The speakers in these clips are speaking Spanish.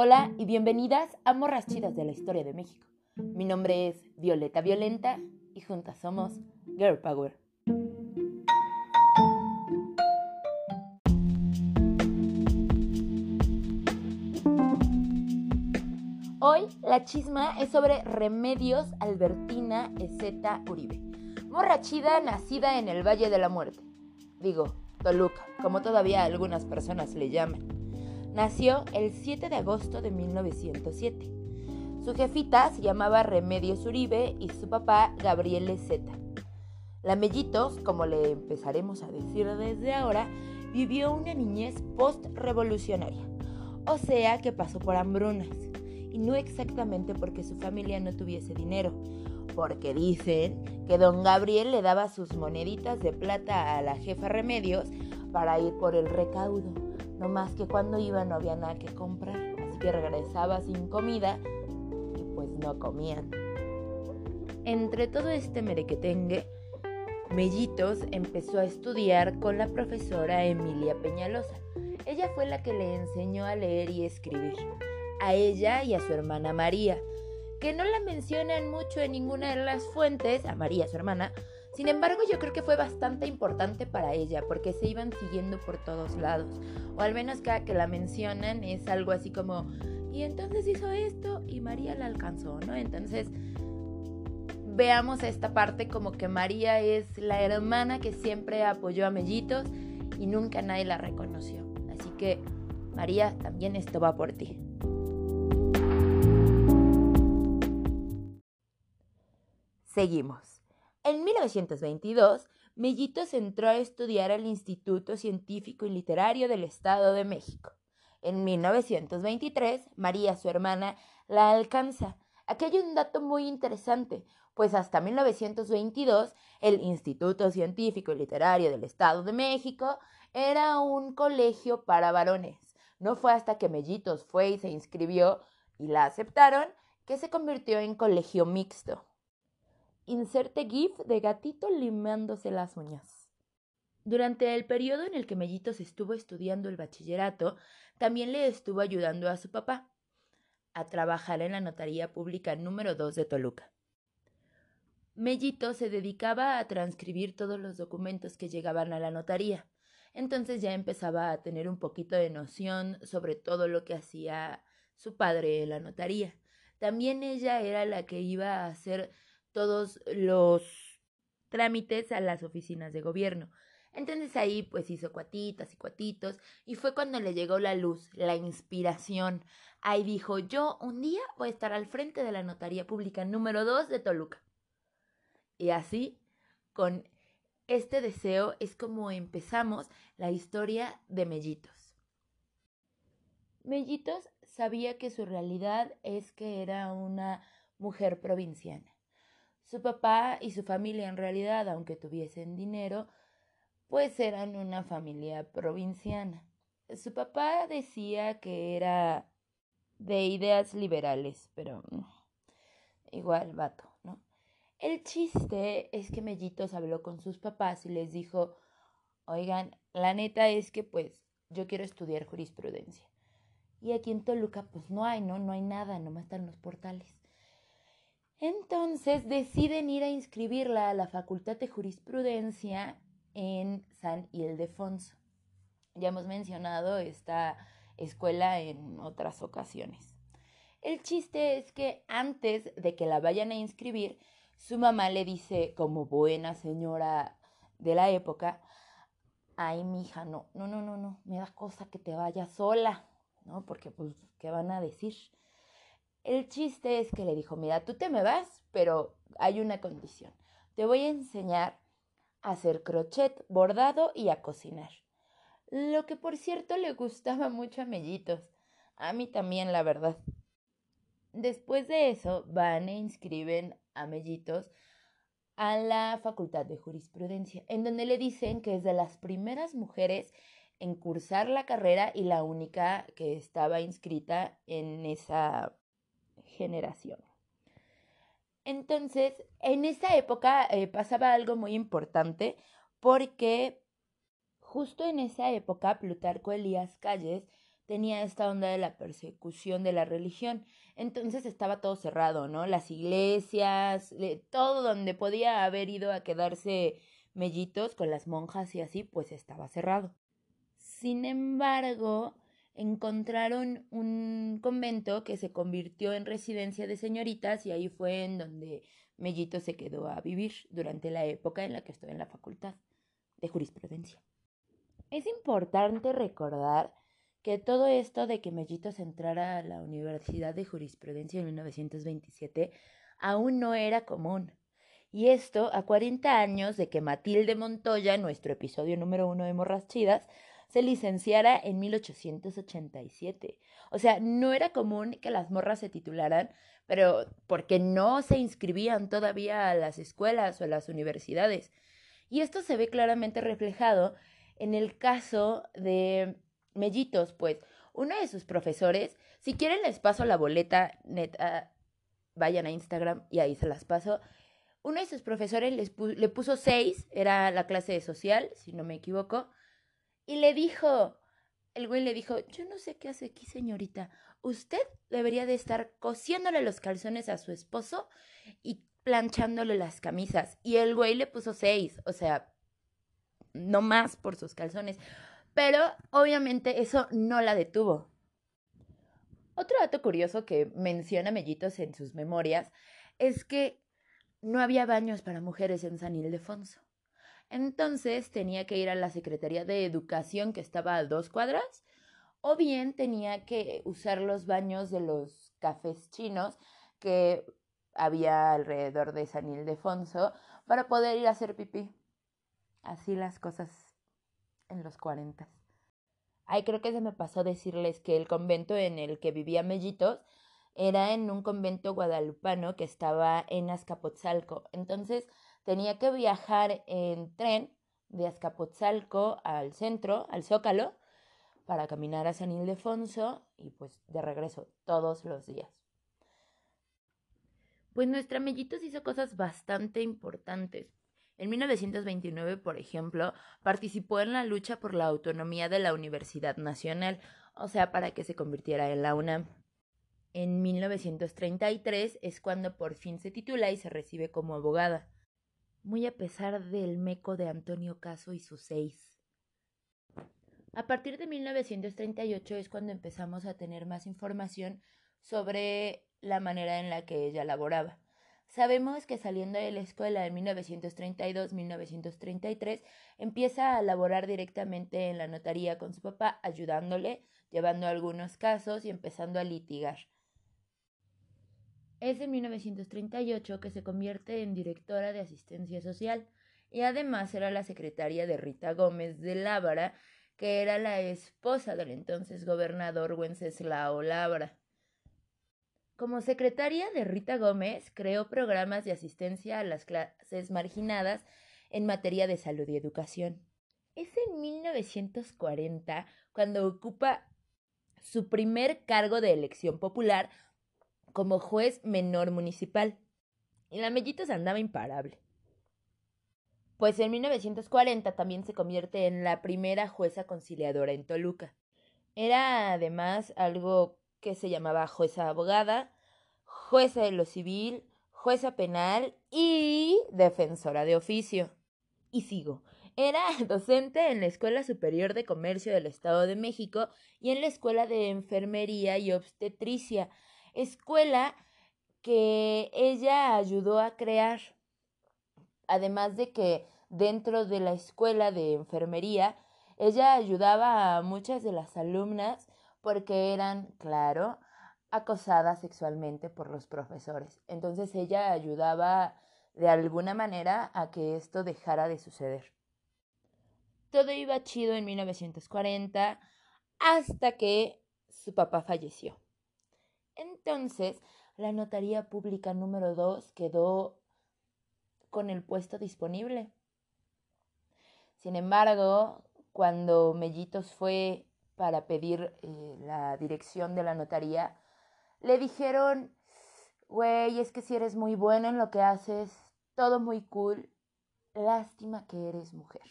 Hola y bienvenidas a Morras Chidas de la Historia de México. Mi nombre es Violeta Violenta y juntas somos Girl Power. Hoy la chisma es sobre Remedios Albertina Ezeta Uribe, morra chida nacida en el Valle de la Muerte. Digo, Toluca, como todavía algunas personas le llaman. Nació el 7 de agosto de 1907. Su jefita se llamaba Remedios Uribe y su papá Gabriel Zeta. La Mellitos, como le empezaremos a decir desde ahora, vivió una niñez post-revolucionaria, o sea que pasó por hambrunas, y no exactamente porque su familia no tuviese dinero, porque dicen que don Gabriel le daba sus moneditas de plata a la jefa Remedios para ir por el recaudo. No más que cuando iba no había nada que comprar, así que regresaba sin comida y pues no comían. Entre todo este merequetengue, Mellitos empezó a estudiar con la profesora Emilia Peñalosa. Ella fue la que le enseñó a leer y escribir, a ella y a su hermana María, que no la mencionan mucho en ninguna de las fuentes, a María, su hermana. Sin embargo, yo creo que fue bastante importante para ella, porque se iban siguiendo por todos lados. O al menos cada que la mencionan es algo así como, y entonces hizo esto y María la alcanzó, ¿no? Entonces, veamos esta parte como que María es la hermana que siempre apoyó a Mellitos y nunca nadie la reconoció. Así que, María, también esto va por ti. Seguimos. En 1922, Mellitos entró a estudiar al Instituto Científico y Literario del Estado de México. En 1923, María, su hermana, la alcanza. Aquí hay un dato muy interesante, pues hasta 1922 el Instituto Científico y Literario del Estado de México era un colegio para varones. No fue hasta que Mellitos fue y se inscribió y la aceptaron que se convirtió en colegio mixto. Inserte GIF de gatito limándose las uñas. Durante el periodo en el que Mellitos estuvo estudiando el bachillerato, también le estuvo ayudando a su papá a trabajar en la notaría pública número 2 de Toluca. Mellito se dedicaba a transcribir todos los documentos que llegaban a la notaría. Entonces ya empezaba a tener un poquito de noción sobre todo lo que hacía su padre en la notaría. También ella era la que iba a hacer todos los trámites a las oficinas de gobierno. Entonces ahí pues hizo cuatitas y cuatitos y fue cuando le llegó la luz, la inspiración. Ahí dijo, yo un día voy a estar al frente de la Notaría Pública número 2 de Toluca. Y así, con este deseo es como empezamos la historia de Mellitos. Mellitos sabía que su realidad es que era una mujer provinciana. Su papá y su familia en realidad, aunque tuviesen dinero, pues eran una familia provinciana. Su papá decía que era de ideas liberales, pero mm, igual vato, ¿no? El chiste es que Mellitos habló con sus papás y les dijo, oigan, la neta es que pues yo quiero estudiar jurisprudencia. Y aquí en Toluca pues no hay, ¿no? No hay nada, nomás están los portales. Entonces deciden ir a inscribirla a la Facultad de Jurisprudencia en San Ildefonso. Ya hemos mencionado esta escuela en otras ocasiones. El chiste es que antes de que la vayan a inscribir, su mamá le dice, como buena señora de la época, ay, mija, no, no, no, no, no, me da cosa que te vayas sola, ¿no? Porque, pues, ¿qué van a decir? El chiste es que le dijo, mira, tú te me vas, pero hay una condición. Te voy a enseñar a hacer crochet, bordado y a cocinar. Lo que por cierto le gustaba mucho a Mellitos. A mí también, la verdad. Después de eso, van e inscriben a Mellitos a la Facultad de Jurisprudencia, en donde le dicen que es de las primeras mujeres en cursar la carrera y la única que estaba inscrita en esa generación. Entonces, en esa época eh, pasaba algo muy importante porque justo en esa época Plutarco Elías Calles tenía esta onda de la persecución de la religión. Entonces estaba todo cerrado, ¿no? Las iglesias, todo donde podía haber ido a quedarse mellitos con las monjas y así, pues estaba cerrado. Sin embargo, encontraron un convento que se convirtió en residencia de señoritas y ahí fue en donde Mellito se quedó a vivir durante la época en la que estuve en la facultad de jurisprudencia. Es importante recordar que todo esto de que Mellitos entrara a la Universidad de Jurisprudencia en 1927 aún no era común. Y esto a 40 años de que Matilde Montoya, nuestro episodio número uno de Morras Chidas, se licenciara en 1887. O sea, no era común que las morras se titularan, pero porque no se inscribían todavía a las escuelas o a las universidades. Y esto se ve claramente reflejado en el caso de Mellitos, pues uno de sus profesores, si quieren les paso la boleta, neta, vayan a Instagram y ahí se las paso. Uno de sus profesores le puso seis, era la clase de social, si no me equivoco, y le dijo, el güey le dijo, yo no sé qué hace aquí, señorita. Usted debería de estar cosiéndole los calzones a su esposo y planchándole las camisas. Y el güey le puso seis, o sea, no más por sus calzones. Pero obviamente eso no la detuvo. Otro dato curioso que menciona Mellitos en sus memorias es que no había baños para mujeres en San Ildefonso. Entonces tenía que ir a la Secretaría de Educación que estaba a dos cuadras o bien tenía que usar los baños de los cafés chinos que había alrededor de San Ildefonso para poder ir a hacer pipí. Así las cosas en los cuarentas. Ay, creo que se me pasó decirles que el convento en el que vivía Mellitos era en un convento guadalupano que estaba en Azcapotzalco. Entonces tenía que viajar en tren de Azcapotzalco al centro, al Zócalo, para caminar a San Ildefonso y pues de regreso todos los días. Pues nuestra Mellitos hizo cosas bastante importantes. En 1929, por ejemplo, participó en la lucha por la autonomía de la Universidad Nacional, o sea, para que se convirtiera en la UNAM. En 1933 es cuando por fin se titula y se recibe como abogada, muy a pesar del meco de Antonio Caso y sus seis. A partir de 1938 es cuando empezamos a tener más información sobre la manera en la que ella laboraba. Sabemos que saliendo de la escuela en 1932-1933 empieza a laborar directamente en la notaría con su papá, ayudándole, llevando algunos casos y empezando a litigar. Es en 1938 que se convierte en directora de asistencia social y además era la secretaria de Rita Gómez de Lábara, que era la esposa del entonces gobernador Wenceslao Lábara. Como secretaria de Rita Gómez, creó programas de asistencia a las clases marginadas en materia de salud y educación. Es en 1940 cuando ocupa su primer cargo de elección popular como juez menor municipal. Y la Mellitos andaba imparable. Pues en 1940 también se convierte en la primera jueza conciliadora en Toluca. Era además algo que se llamaba jueza abogada, jueza de lo civil, jueza penal y defensora de oficio. Y sigo. Era docente en la Escuela Superior de Comercio del Estado de México y en la Escuela de Enfermería y Obstetricia, escuela que ella ayudó a crear. Además de que dentro de la escuela de enfermería, ella ayudaba a muchas de las alumnas porque eran, claro, acosadas sexualmente por los profesores. Entonces ella ayudaba de alguna manera a que esto dejara de suceder. Todo iba chido en 1940 hasta que su papá falleció. Entonces, la notaría pública número 2 quedó con el puesto disponible. Sin embargo, cuando Mellitos fue para pedir eh, la dirección de la notaría, le dijeron, güey, es que si eres muy bueno en lo que haces, todo muy cool, lástima que eres mujer.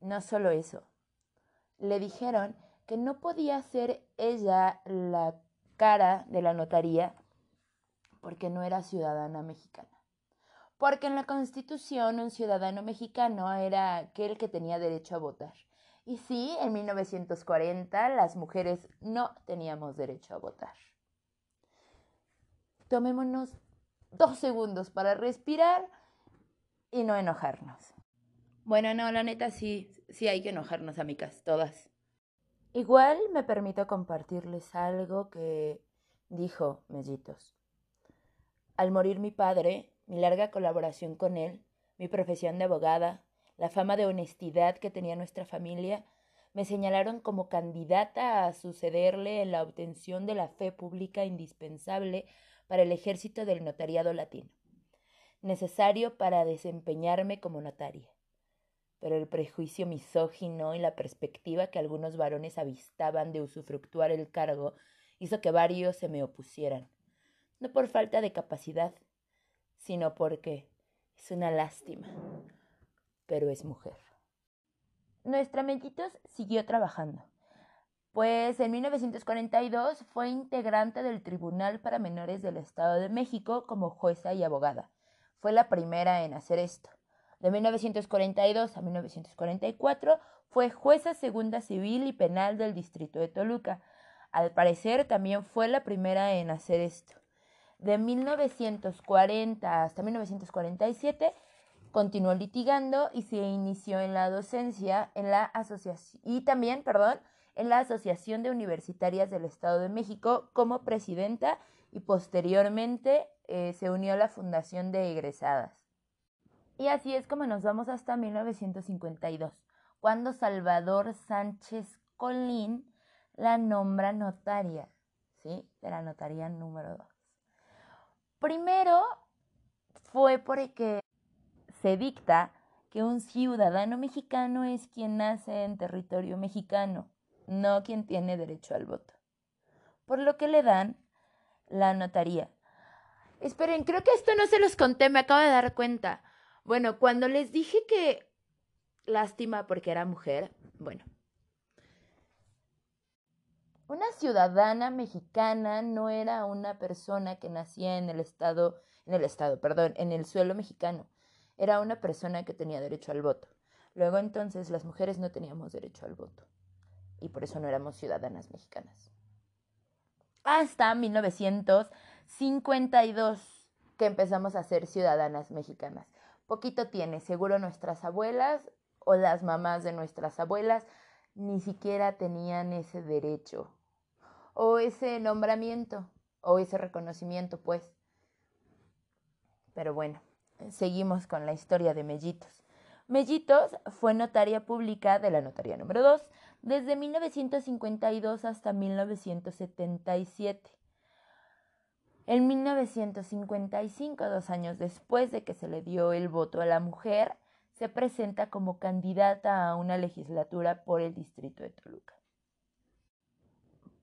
No solo eso, le dijeron que no podía ser ella la cara de la notaría porque no era ciudadana mexicana. Porque en la Constitución un ciudadano mexicano era aquel que tenía derecho a votar. Y sí, en 1940 las mujeres no teníamos derecho a votar. Tomémonos dos segundos para respirar y no enojarnos. Bueno, no, la neta sí, sí hay que enojarnos, amigas, todas. Igual me permito compartirles algo que dijo Mellitos. Al morir mi padre, mi larga colaboración con él, mi profesión de abogada, la fama de honestidad que tenía nuestra familia, me señalaron como candidata a sucederle en la obtención de la fe pública indispensable para el ejército del notariado latino, necesario para desempeñarme como notaria. Pero el prejuicio misógino y la perspectiva que algunos varones avistaban de usufructuar el cargo hizo que varios se me opusieran, no por falta de capacidad, sino porque es una lástima, pero es mujer. Nuestra Mellitos siguió trabajando, pues en 1942 fue integrante del Tribunal para Menores del Estado de México como jueza y abogada. Fue la primera en hacer esto. De 1942 a 1944 fue jueza segunda civil y penal del Distrito de Toluca. Al parecer también fue la primera en hacer esto. De 1940 hasta 1947 continuó litigando y se inició en la docencia en la asociación y también, perdón, en la Asociación de Universitarias del Estado de México como presidenta y posteriormente eh, se unió a la Fundación de Egresadas. Y así es como nos vamos hasta 1952, cuando Salvador Sánchez Colín la nombra notaria, ¿sí? De la notaría número 2. Primero fue porque se dicta que un ciudadano mexicano es quien nace en territorio mexicano, no quien tiene derecho al voto. Por lo que le dan la notaría. Esperen, creo que esto no se los conté, me acabo de dar cuenta. Bueno, cuando les dije que lástima porque era mujer, bueno, una ciudadana mexicana no era una persona que nacía en el estado, en el estado, perdón, en el suelo mexicano. Era una persona que tenía derecho al voto. Luego entonces las mujeres no teníamos derecho al voto y por eso no éramos ciudadanas mexicanas. Hasta 1952 que empezamos a ser ciudadanas mexicanas. Poquito tiene, seguro nuestras abuelas o las mamás de nuestras abuelas ni siquiera tenían ese derecho o ese nombramiento o ese reconocimiento, pues. Pero bueno, seguimos con la historia de Mellitos. Mellitos fue notaria pública de la notaría número 2 desde 1952 hasta 1977. En 1955, dos años después de que se le dio el voto a la mujer, se presenta como candidata a una legislatura por el distrito de Toluca.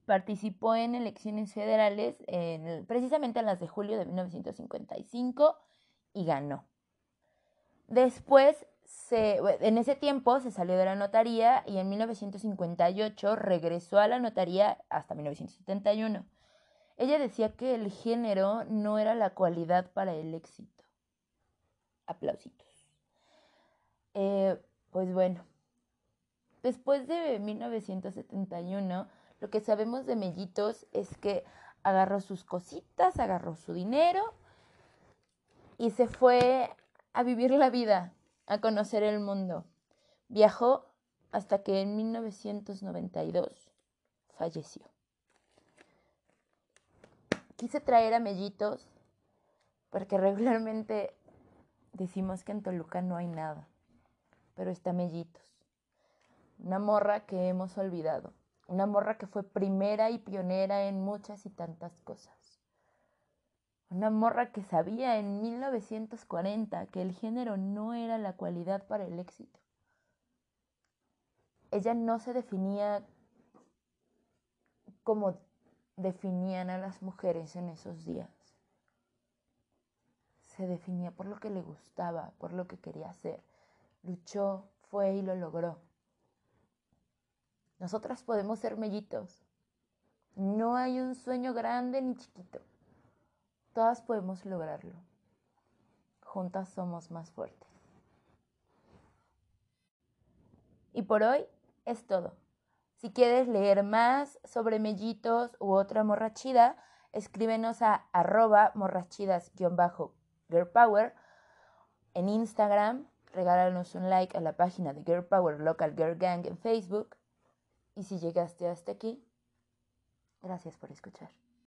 Participó en elecciones federales, precisamente en las de julio de 1955, y ganó. Después, en ese tiempo, se salió de la notaría y en 1958 regresó a la notaría hasta 1971. Ella decía que el género no era la cualidad para el éxito. Aplausitos. Eh, pues bueno, después de 1971, lo que sabemos de Mellitos es que agarró sus cositas, agarró su dinero y se fue a vivir la vida, a conocer el mundo. Viajó hasta que en 1992 falleció. Quise traer a Mellitos porque regularmente decimos que en Toluca no hay nada pero está Mellitos. Una morra que hemos olvidado. Una morra que fue primera y pionera en muchas y tantas cosas. Una morra que sabía en 1940 que el género no era la cualidad para el éxito. Ella no se definía como definían a las mujeres en esos días. Se definía por lo que le gustaba, por lo que quería hacer luchó, fue y lo logró. Nosotras podemos ser mellitos. No hay un sueño grande ni chiquito. Todas podemos lograrlo. Juntas somos más fuertes. Y por hoy es todo. Si quieres leer más sobre mellitos u otra morrachida, escríbenos a arroba morrachidas-girlpower en Instagram, regálanos un like a la página de Girl Power Local Girl Gang en Facebook. Y si llegaste hasta aquí, gracias por escuchar.